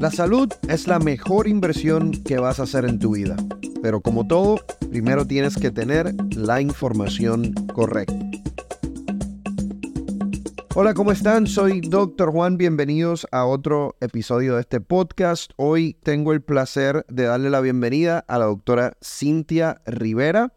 La salud es la mejor inversión que vas a hacer en tu vida, pero como todo, primero tienes que tener la información correcta. Hola, ¿cómo están? Soy Dr. Juan, bienvenidos a otro episodio de este podcast. Hoy tengo el placer de darle la bienvenida a la doctora Cintia Rivera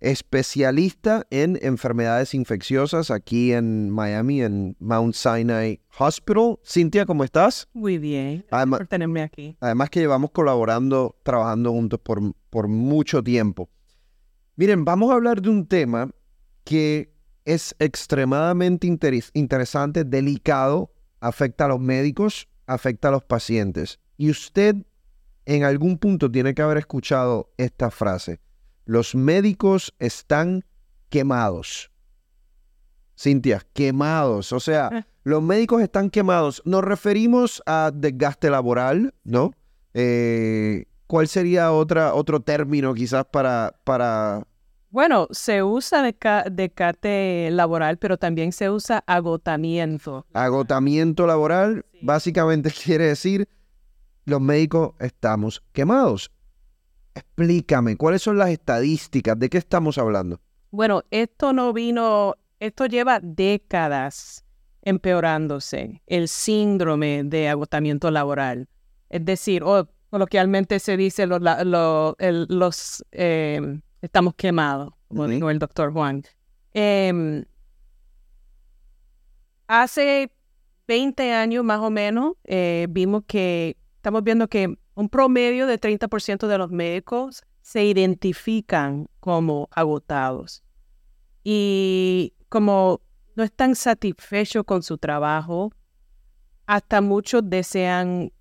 especialista en enfermedades infecciosas aquí en Miami, en Mount Sinai Hospital. Cintia, ¿cómo estás? Muy bien, además, por tenerme aquí. Además que llevamos colaborando, trabajando juntos por, por mucho tiempo. Miren, vamos a hablar de un tema que es extremadamente interesante, delicado, afecta a los médicos, afecta a los pacientes. Y usted en algún punto tiene que haber escuchado esta frase los médicos están quemados. Cintia, quemados. O sea, eh. los médicos están quemados. Nos referimos a desgaste laboral, ¿no? Eh, ¿Cuál sería otra, otro término quizás para, para... Bueno, se usa desgaste laboral, pero también se usa agotamiento. Agotamiento laboral básicamente quiere decir los médicos estamos quemados. Explícame, ¿cuáles son las estadísticas? ¿De qué estamos hablando? Bueno, esto no vino, esto lleva décadas empeorándose, el síndrome de agotamiento laboral. Es decir, o coloquialmente se dice los, los em, estamos quemados, como dijo el doctor Juan. Em, hace 20 años más o menos eh, vimos que estamos viendo que un promedio de 30% de los médicos se identifican como agotados y como no están satisfechos con su trabajo, hasta muchos desean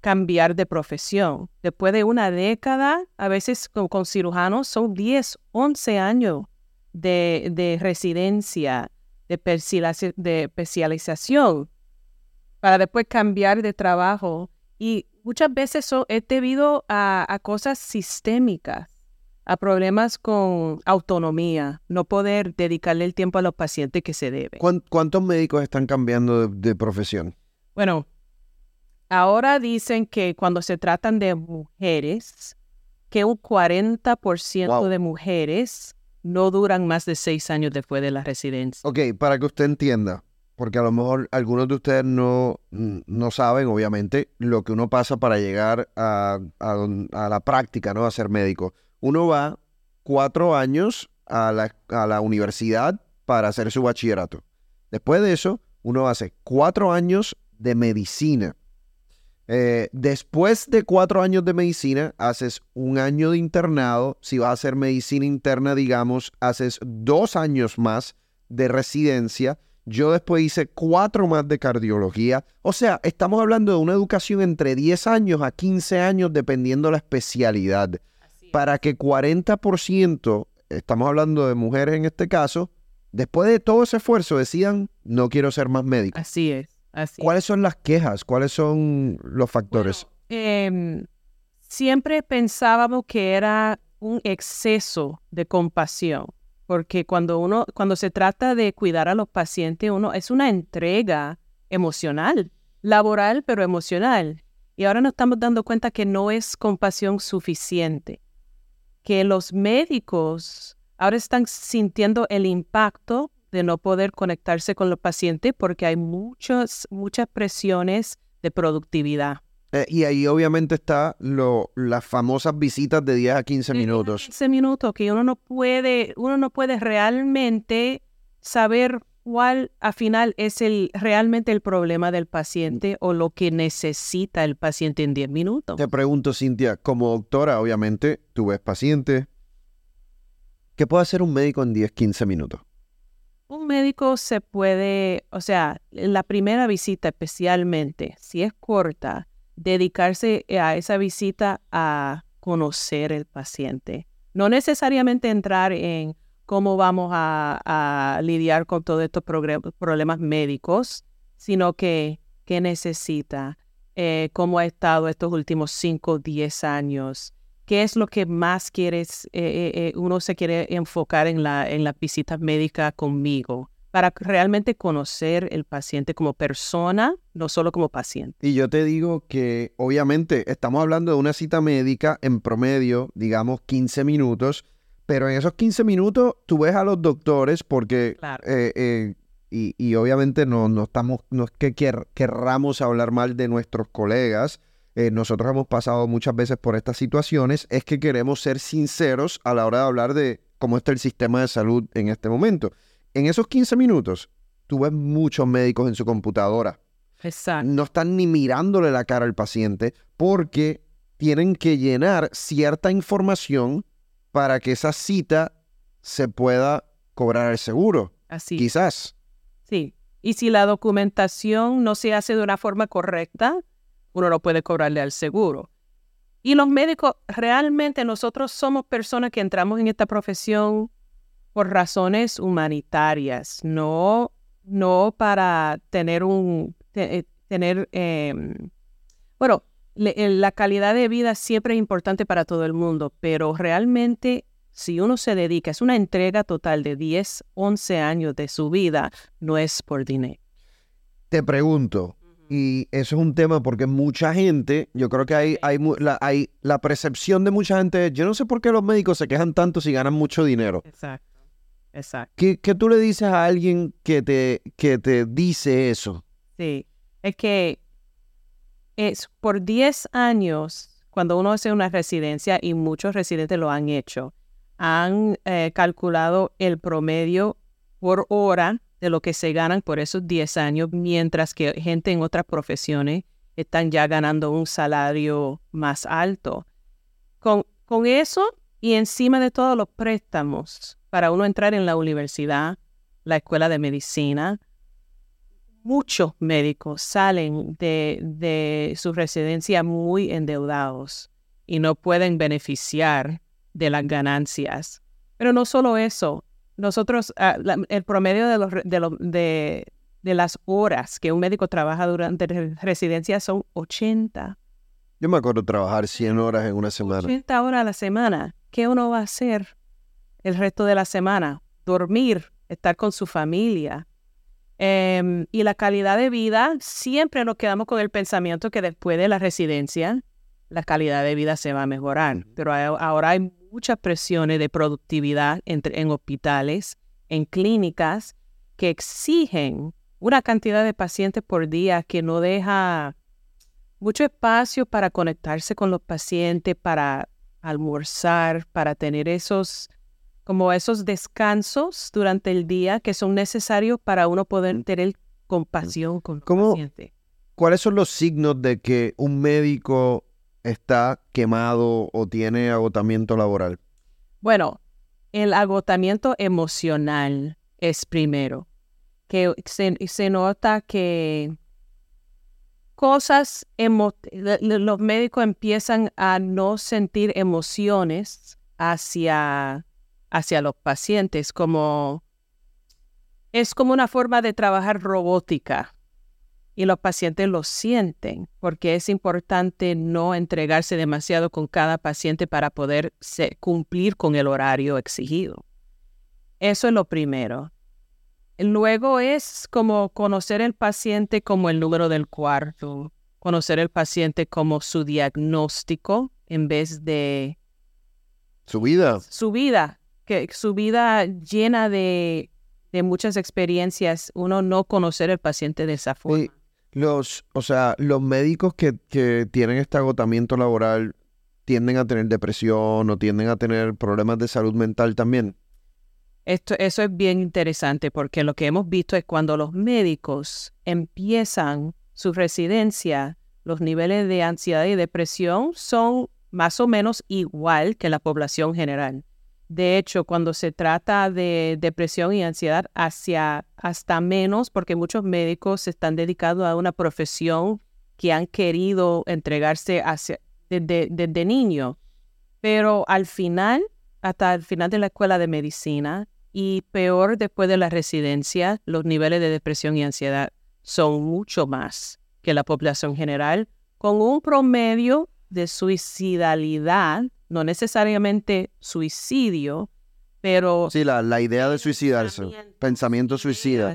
cambiar de profesión. Después de una década, a veces con, cirujanos son 10, 11 años de, residencia, de, de especialización, para después cambiar de trabajo. Y muchas veces eso es debido a, cosas sistémicas, a problemas con autonomía, no poder dedicarle el tiempo a los pacientes que se debe. ¿Cuántos médicos están cambiando de, profesión? Bueno, ahora dicen que cuando se tratan de mujeres, que un 40% de mujeres no duran más de seis años después de la residencia. Ok, para que usted entienda, porque a lo mejor algunos de ustedes no, no saben, obviamente, lo que uno pasa para llegar a, la práctica, ¿no? A ser médico. Uno va cuatro años a la, a la universidad para hacer su bachillerato. Después de eso, uno hace cuatro años de medicina. Eh, después de cuatro años de medicina, haces un año de internado. Si vas a hacer medicina interna, digamos, haces dos años más de residencia yo después hice cuatro más de cardiología. O sea, estamos hablando de una educación entre 10 años a 15 años, dependiendo la especialidad. Para que 40%, estamos hablando de mujeres en este caso, después de todo ese esfuerzo decidan, no quiero ser más médico. Así es. Así ¿Cuáles son las quejas? ¿Cuáles son los factores? Em, siempre pensábamos que era un exceso de compasión porque cuando uno, cuando se trata de cuidar a los pacientes, uno es una entrega emocional, laboral, pero emocional. Y ahora nos estamos dando cuenta que no es compasión suficiente, que los médicos ahora están sintiendo el impacto de no poder conectarse con los pacientes porque hay muchas, muchas presiones de productividad. Eh, y ahí obviamente está lo, las famosas visitas de 10 a 15 minutos. 15 minutos que uno no puede, uno no puede realmente saber cuál al final es el realmente el problema del paciente o lo que necesita el paciente en 10 minutos. Te pregunto, Cintia, como doctora, obviamente, tú ves pacientes. ¿Qué puede hacer un médico en 10, 15 minutos? Un médico se puede, o sea, la primera visita especialmente, si es corta, dedicarse a esa visita a conocer el paciente. No necesariamente entrar en cómo vamos a, lidiar con todos estos problemas médicos, sino que qué necesita, eh, cómo ha estado estos últimos 5 o 10 años, qué es lo que más quieres, eh, eh, uno se quiere enfocar en, la, en las visitas médicas conmigo, para realmente conocer el paciente como persona, no solo como paciente. Y yo te digo que obviamente estamos hablando de una cita médica en promedio, digamos 15 minutos, pero en esos 15 minutos tú ves a los doctores porque, eh, eh, y, obviamente no, no, estamos, no es que querramos hablar mal de nuestros colegas, eh, nosotros hemos pasado muchas veces por estas situaciones, es que queremos ser sinceros a la hora de hablar de cómo está el sistema de salud en este momento en esos 15 minutos, tú ves muchos médicos en su computadora. Exacto. No están ni mirándole la cara al paciente porque tienen que llenar cierta información para que esa cita se pueda cobrar al seguro. Así. Quizás. Sí. Y si la documentación no se hace de una forma correcta, uno no puede cobrarle al seguro. Y los médicos, realmente nosotros somos personas que entramos en esta profesión por razones humanitarias, no, no para tener un, eh, tener, em, bueno, eh, la calidad de vida siempre es importante para todo el mundo, pero realmente si uno se dedica, es una entrega total de 10, 11 años de su vida, no es por dinero. Te pregunto, y eso es un tema porque mucha gente, yo creo que hay, hay, la, hay la percepción de mucha gente, yo no sé por qué los médicos se quejan tanto si ganan mucho dinero. Exacto. Exacto. ¿Qué, tú le dices a alguien que te, que te dice eso? Sí, es que es por 10 años, cuando uno hace una residencia, y muchos residentes lo han hecho, han eh, calculado el promedio por hora de lo que se ganan por esos 10 años, mientras que gente en otras profesiones están ya ganando un salario más alto. Con, con eso y encima de todos los préstamos para uno entrar en la universidad, la escuela de medicina, muchos médicos salen de, su residencia muy endeudados y no pueden beneficiar de las ganancias. Pero no solo eso, nosotros, ah, el promedio de, los, de, de, las horas que un médico trabaja durante la residencia son 80. Yo me acuerdo trabajar 100 horas en una semana. 80 horas a la semana. ¿Qué uno va a hacer? El resto de la semana, dormir, estar con su familia. Em, y la calidad de vida, siempre nos quedamos con el pensamiento que después de la residencia, la calidad de vida se va a mejorar. Pero ahora hay muchas presiones de productividad entre, en hospitales, en clínicas, que exigen una cantidad de pacientes por día que no deja mucho espacio para conectarse con los pacientes, para almorzar, para tener esos como esos descansos durante el día que son necesarios para uno poder tener compasión con el paciente. ¿Cuáles son los signos de que un médico está quemado o tiene agotamiento laboral? Bueno, el agotamiento emocional es primero, que se, nota que cosas, los médicos empiezan a no sentir emociones hacia hacia los pacientes como es como una forma de trabajar robótica y los pacientes lo sienten porque es importante no entregarse demasiado con cada paciente para poder cumplir con el horario exigido. Eso es lo primero. Luego es como conocer el paciente como el número del cuarto, conocer el paciente como su diagnóstico en vez de su vida. Su vida, que su vida llena de, muchas experiencias, uno no conocer al paciente de esa forma. los, o sea, los médicos que, que tienen este agotamiento laboral tienden a tener depresión o tienden a tener problemas de salud mental también. Esto, eso es bien interesante porque lo que hemos visto es cuando los médicos empiezan su residencia, los niveles de ansiedad y depresión son más o menos igual que la población general. De hecho, cuando se trata de depresión y ansiedad, hacia hasta menos, porque muchos médicos están dedicados a una profesión que han querido entregarse desde, desde niño. Pero al final, hasta el final de la escuela de medicina y peor después de la residencia, los niveles de depresión y ansiedad son mucho más que la población general, con un promedio de suicidalidad no necesariamente suicidio, pero... Sí, la, la idea de suicidarse, pensamiento suicida.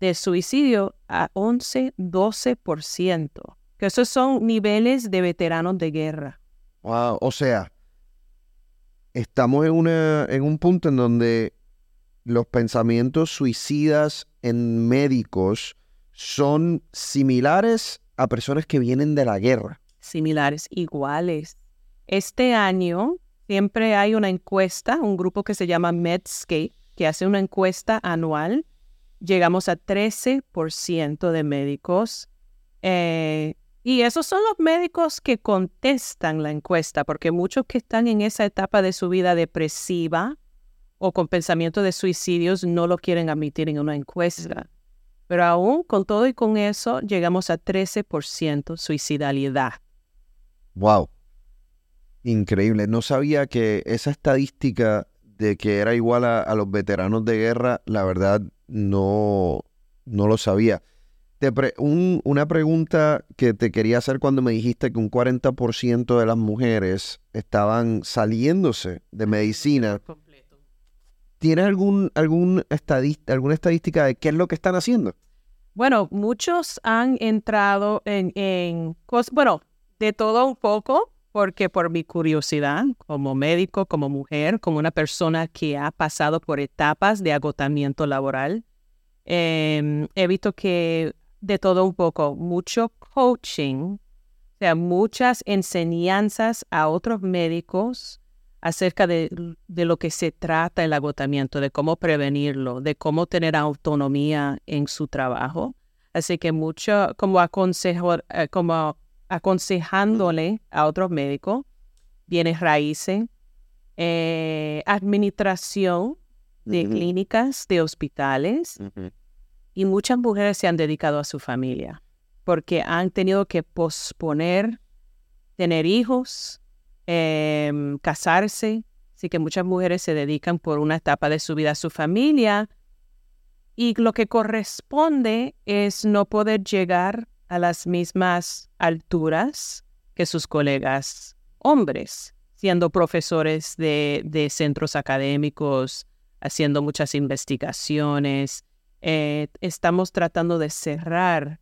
De suicidio a 11, 12%, que esos son niveles de veteranos de guerra. Wow, o sea, estamos en, una, en un punto en donde los pensamientos suicidas en médicos son similares a personas que vienen de la guerra. Similares, iguales. Este año siempre hay una encuesta, un grupo que se llama Medscape, que hace una encuesta anual. Llegamos a 13% de médicos. Eh, y esos son los médicos que contestan la encuesta, porque muchos que están en esa etapa de su vida depresiva o con pensamiento de suicidios no lo quieren admitir en una encuesta. Pero aún con todo y con eso, llegamos a 13% suicidalidad. Wow. Increíble. No sabía que esa estadística de que era igual a, los veteranos de guerra, la verdad no, no lo sabía. Te una pregunta que te quería hacer cuando me dijiste que un 40% de las mujeres estaban saliéndose de medicina. ¿Tienes algún, algún alguna estadística de qué es lo que están haciendo? Bueno, muchos han entrado en, en bueno, de todo un poco, porque por mi curiosidad como médico, como mujer, como una persona que ha pasado por etapas de agotamiento laboral, em, he visto que de todo un poco, mucho coaching, o sea, muchas enseñanzas a otros médicos acerca de, lo que se trata el agotamiento, de cómo prevenirlo, de cómo tener autonomía en su trabajo. Así que mucho como, aconsejo, eh, como aconsejándole a otros médicos, bienes raíces, eh, administración de clínicas, de hospitales, y muchas mujeres se han dedicado a su familia porque han tenido que posponer tener hijos, Em, casarse. Así que muchas mujeres se dedican por una etapa de su vida a su familia y lo que corresponde es no poder llegar a las mismas alturas que sus colegas hombres, siendo profesores de, centros académicos, haciendo muchas investigaciones. Eh, estamos tratando de cerrar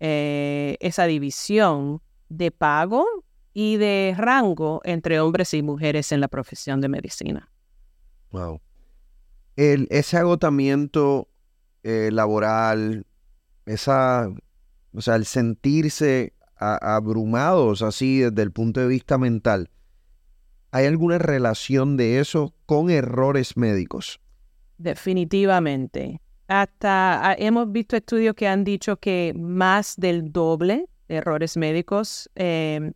eh, esa división de pago y de rango entre hombres y mujeres en la profesión de medicina. Wow. Ese agotamiento eh, laboral, esa, o sea, el sentirse abrumados así desde el punto de vista mental, ¿hay alguna relación de eso con errores médicos? Definitivamente. Hasta ah, hemos visto estudios que han dicho que más del doble de errores médicos eh,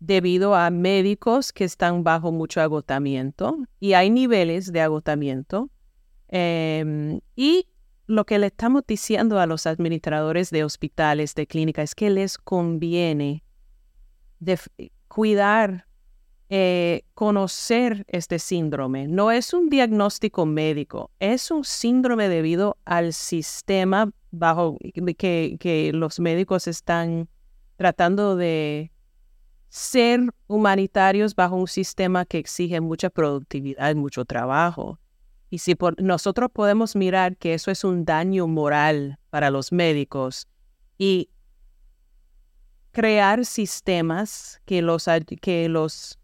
debido a médicos que están bajo mucho agotamiento y hay niveles de agotamiento. Em, y lo que le estamos diciendo a los administradores de hospitales, de clínicas, es que les conviene cuidar, eh, conocer este síndrome. No es un diagnóstico médico, es un síndrome debido al sistema bajo que, que los médicos están tratando de ser humanitarios bajo un sistema que exige mucha productividad, mucho trabajo. Y si nosotros podemos mirar que eso es un daño moral para los médicos y crear sistemas que los, que los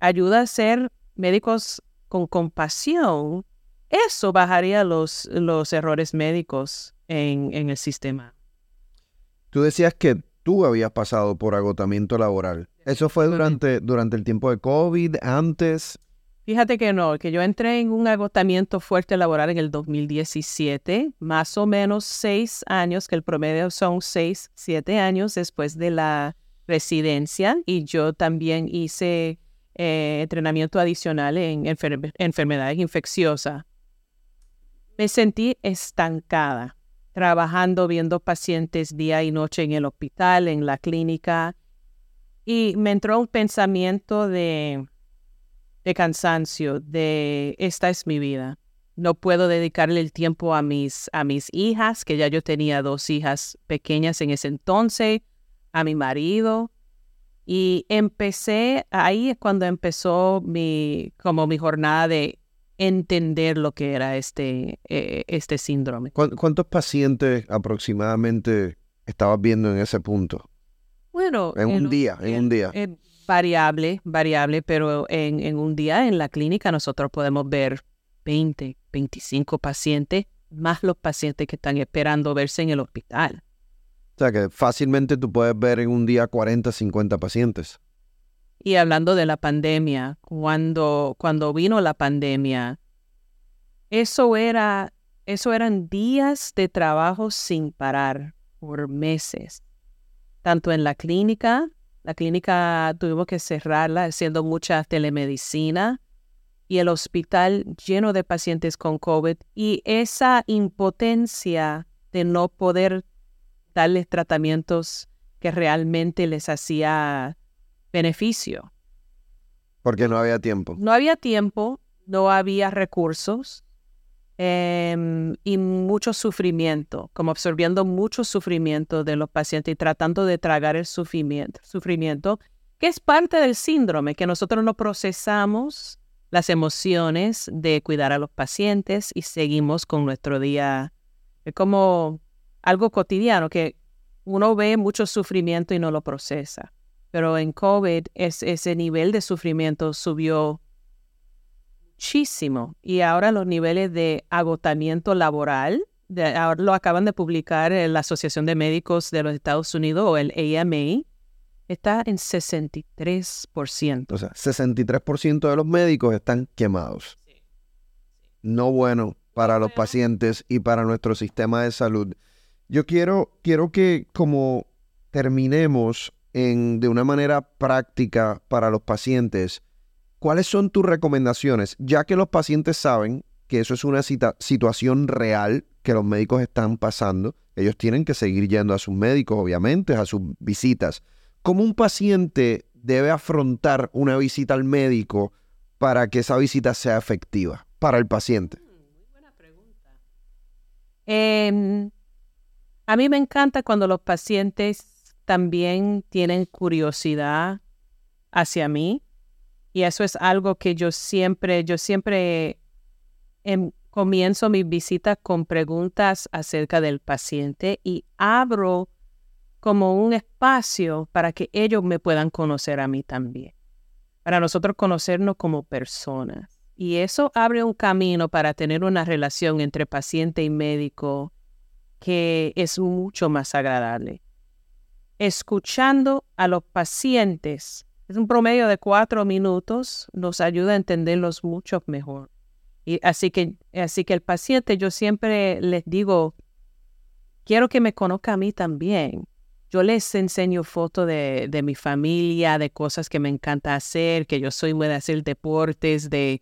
ayuda a ser médicos con compasión, eso bajaría los, los errores médicos en, en el sistema. Tú decías que tú habías pasado por agotamiento laboral. ¿Eso fue durante, durante el tiempo de COVID, antes? Fíjate que no, que yo entré en un agotamiento fuerte laboral en el 2017, más o menos seis años, que el promedio son seis, siete años después de la residencia y yo también hice eh, entrenamiento adicional en enfermedades infecciosas. Me sentí estancada trabajando, viendo pacientes día y noche en el hospital, en la clínica, y me entró un pensamiento de, de cansancio, de esta es mi vida. No puedo dedicarle el tiempo a mis, a mis hijas, que ya yo tenía dos hijas pequeñas en ese entonces, a mi marido. Y empecé, ahí es cuando empezó mi, como mi jornada de entender lo que era este, eh, este síndrome. ¿Cuántos pacientes aproximadamente estabas viendo en ese punto? Bueno, en, un día, en, un día. Variable, variable, pero en, en un día en la clínica nosotros podemos ver 20, 25 pacientes, más los pacientes que están esperando verse en el hospital. O sea que fácilmente tú puedes ver en un día 40, 50 pacientes. Y hablando de la pandemia, cuando, cuando vino la pandemia, eso era, eso eran días de trabajo sin parar por meses. Tanto en la clínica, la clínica tuvimos que cerrarla haciendo mucha telemedicina y el hospital lleno de pacientes con COVID y esa impotencia de no poder darles tratamientos que realmente les hacía beneficio. Porque no había tiempo. No había tiempo, no había recursos em, y mucho sufrimiento, como absorbiendo mucho sufrimiento de los pacientes y tratando de tragar el sufrimiento, sufrimiento que es parte del síndrome, que nosotros no procesamos las emociones de cuidar a los pacientes y seguimos con nuestro día. Es como algo cotidiano que uno ve mucho sufrimiento y no lo procesa. Pero en COVID ese nivel de sufrimiento subió muchísimo y ahora los niveles de agotamiento laboral, ahora lo acaban de publicar en la Asociación de Médicos de los Estados Unidos o el AMA, está en 63%. O sea, 63% de los médicos están quemados. No bueno para los pacientes y para nuestro sistema de salud. Yo quiero, quiero que como terminemos en, de una manera práctica para los pacientes, ¿cuáles son tus recomendaciones? Ya que los pacientes saben que eso es una situación real que los médicos están pasando, ellos tienen que seguir yendo a sus médicos, obviamente, a sus visitas. ¿Cómo un paciente debe afrontar una visita al médico para que esa visita sea efectiva para el paciente? Mm, muy buena pregunta. Em, a mí me encanta cuando los pacientes también tienen curiosidad hacia mí y eso es algo que yo siempre, yo siempre em, comienzo mi visita con preguntas acerca del paciente y abro como un espacio para que ellos me puedan conocer a mí también, para nosotros conocernos como personas. Y eso abre un camino para tener una relación entre paciente y médico que es mucho más agradable. Escuchando a los pacientes, es un promedio de cuatro minutos, nos ayuda a entenderlos mucho mejor. Y así que, así que el paciente, yo siempre les digo, quiero que me conozca a mí también. Yo les enseño fotos de, de, mi familia, de cosas que me encanta hacer, que yo soy buena hacer deportes, de,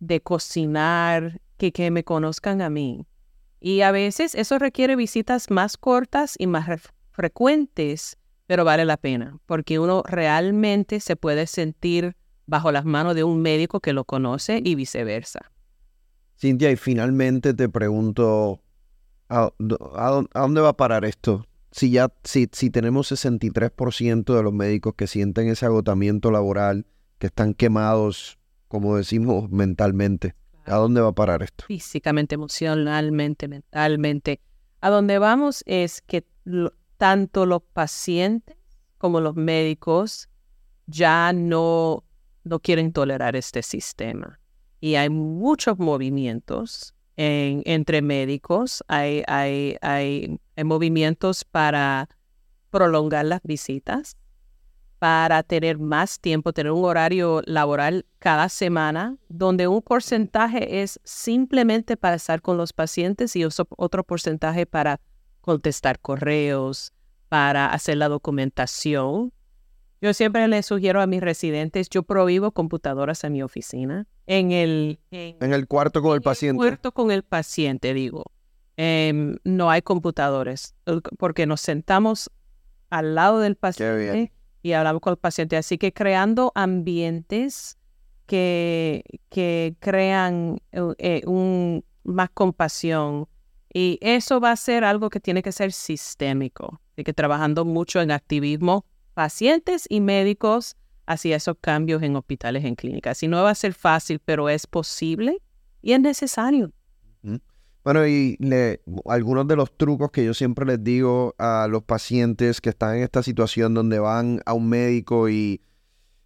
de cocinar, que, que me conozcan a mí. Y a veces eso requiere visitas más cortas y más frecuentes, pero vale la pena, porque uno realmente se puede sentir bajo las manos de un médico que lo conoce y viceversa. Cintia, y finalmente te pregunto, ¿a, dónde va a parar esto? Si ya, si, si tenemos 63% de los médicos que sienten ese agotamiento laboral, que están quemados, como decimos, mentalmente. ¿A dónde va a parar esto? Físicamente, emocionalmente, mentalmente. A dónde vamos es que tanto los pacientes como los médicos ya no, no quieren tolerar este sistema. Y hay muchos movimientos entre médicos, hay, hay, hay movimientos para prolongar las visitas, para tener más tiempo, tener un horario laboral cada semana, donde un porcentaje es simplemente para estar con los pacientes y otro porcentaje para contestar correos, para hacer la documentación. Yo siempre les sugiero a mis residentes, yo prohíbo computadoras en mi oficina, en el... En, el cuarto con el paciente. En el cuarto con el paciente, digo. Em, no hay computadores, porque nos sentamos al lado del paciente y hablamos con el paciente. Así que creando ambientes que, que crean eh, eh, un, más compasión. Y eso va a ser algo que tiene que ser sistémico. Así que trabajando mucho en activismo, pacientes y médicos hacia esos cambios en hospitales, en clínicas. Y no va a ser fácil, pero es posible y es necesario. Bueno, y le, algunos de los trucos que yo siempre les digo a los pacientes que están en esta situación donde van a un médico y,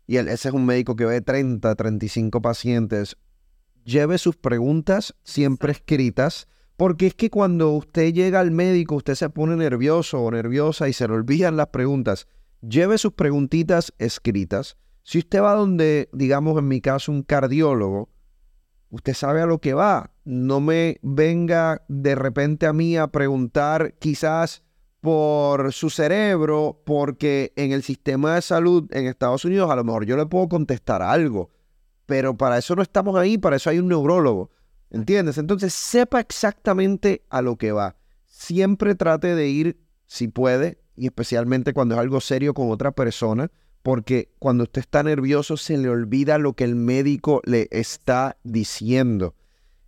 y ese es un médico que ve 30, 35 pacientes, lleve sus preguntas siempre escritas, porque es que cuando usted llega al médico, usted se pone nervioso o nerviosa y se le olvidan las preguntas. Lleve sus preguntitas escritas. Si usted va donde, digamos en mi caso, un cardiólogo, usted sabe a lo que va. No me venga de repente a mí a preguntar quizás por su cerebro, porque en el sistema de salud en Estados Unidos a lo mejor yo le puedo contestar algo, pero para eso no estamos ahí, para eso hay un neurólogo, ¿entiendes? Entonces sepa exactamente a lo que va. Siempre trate de ir, si puede, y especialmente cuando es algo serio con otra persona, porque cuando usted está nervioso se le olvida lo que el médico le está diciendo.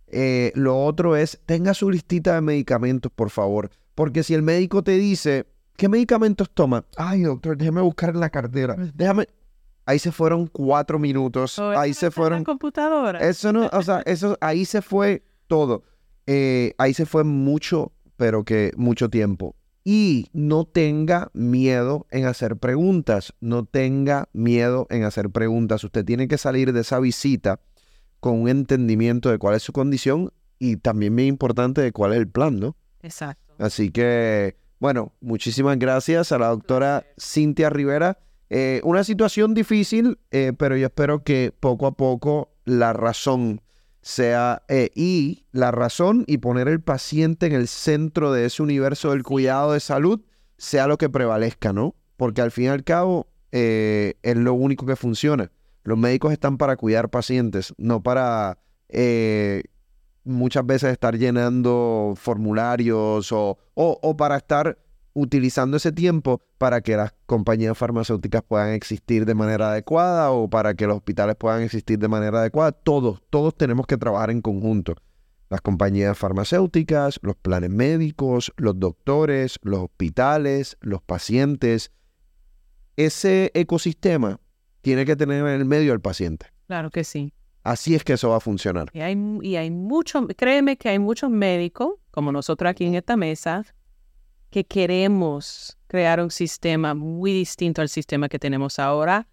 Eh, lo otro es, tenga su listita de medicamentos, por favor, porque si el médico te dice, ¿qué medicamentos toma? Ay, doctor, déjeme buscar en la cartera. Déjame... Ahí se fueron cuatro minutos. Oh, ahí se fueron... computadora. Eso no, o sea, eso, ahí se fue todo. Eh, ahí se fue mucho, pero que mucho tiempo y no tenga miedo en hacer preguntas, no tenga miedo en hacer preguntas. Usted tiene que salir de esa visita con un entendimiento de cuál es su condición y también bien importante de cuál es el plan, ¿no? Exacto. Así que, bueno, muchísimas gracias a la doctora Cintia Rivera. Eh, una situación difícil, eh, pero yo espero que poco a poco la razón sea, eh, y la razón y poner el paciente en el centro de ese universo del cuidado de salud sea lo que prevalezca, ¿no? Porque al fin y al cabo eh, es lo único que funciona. Los médicos están para cuidar pacientes, no para eh, muchas veces estar llenando formularios o, o para estar utilizando ese tiempo para que las compañías farmacéuticas puedan existir de manera adecuada o para que los hospitales puedan existir de manera adecuada. Todos, todos tenemos que trabajar en conjunto. Las compañías farmacéuticas, los planes médicos, los doctores, los hospitales, los pacientes. Ese ecosistema tiene que tener en el medio al paciente. Claro que sí. Así es que eso va a funcionar. Y hay, y hay muchos, créeme que hay muchos médicos, como nosotros aquí en esta mesa, que queremos crear un sistema muy distinto al sistema que tenemos ahora,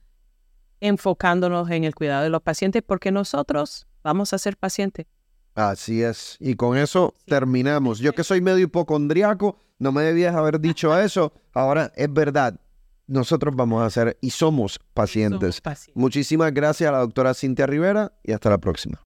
enfocándonos en el cuidado de los pacientes, porque nosotros vamos a ser pacientes. Así es. Y con eso terminamos. Yo que soy medio hipocondriaco, no me debías haber dicho eso. Ahora es verdad. Nosotros vamos a ser y somos pacientes. Somos pacientes. Muchísimas gracias a la doctora Cintia Rivera y hasta la próxima.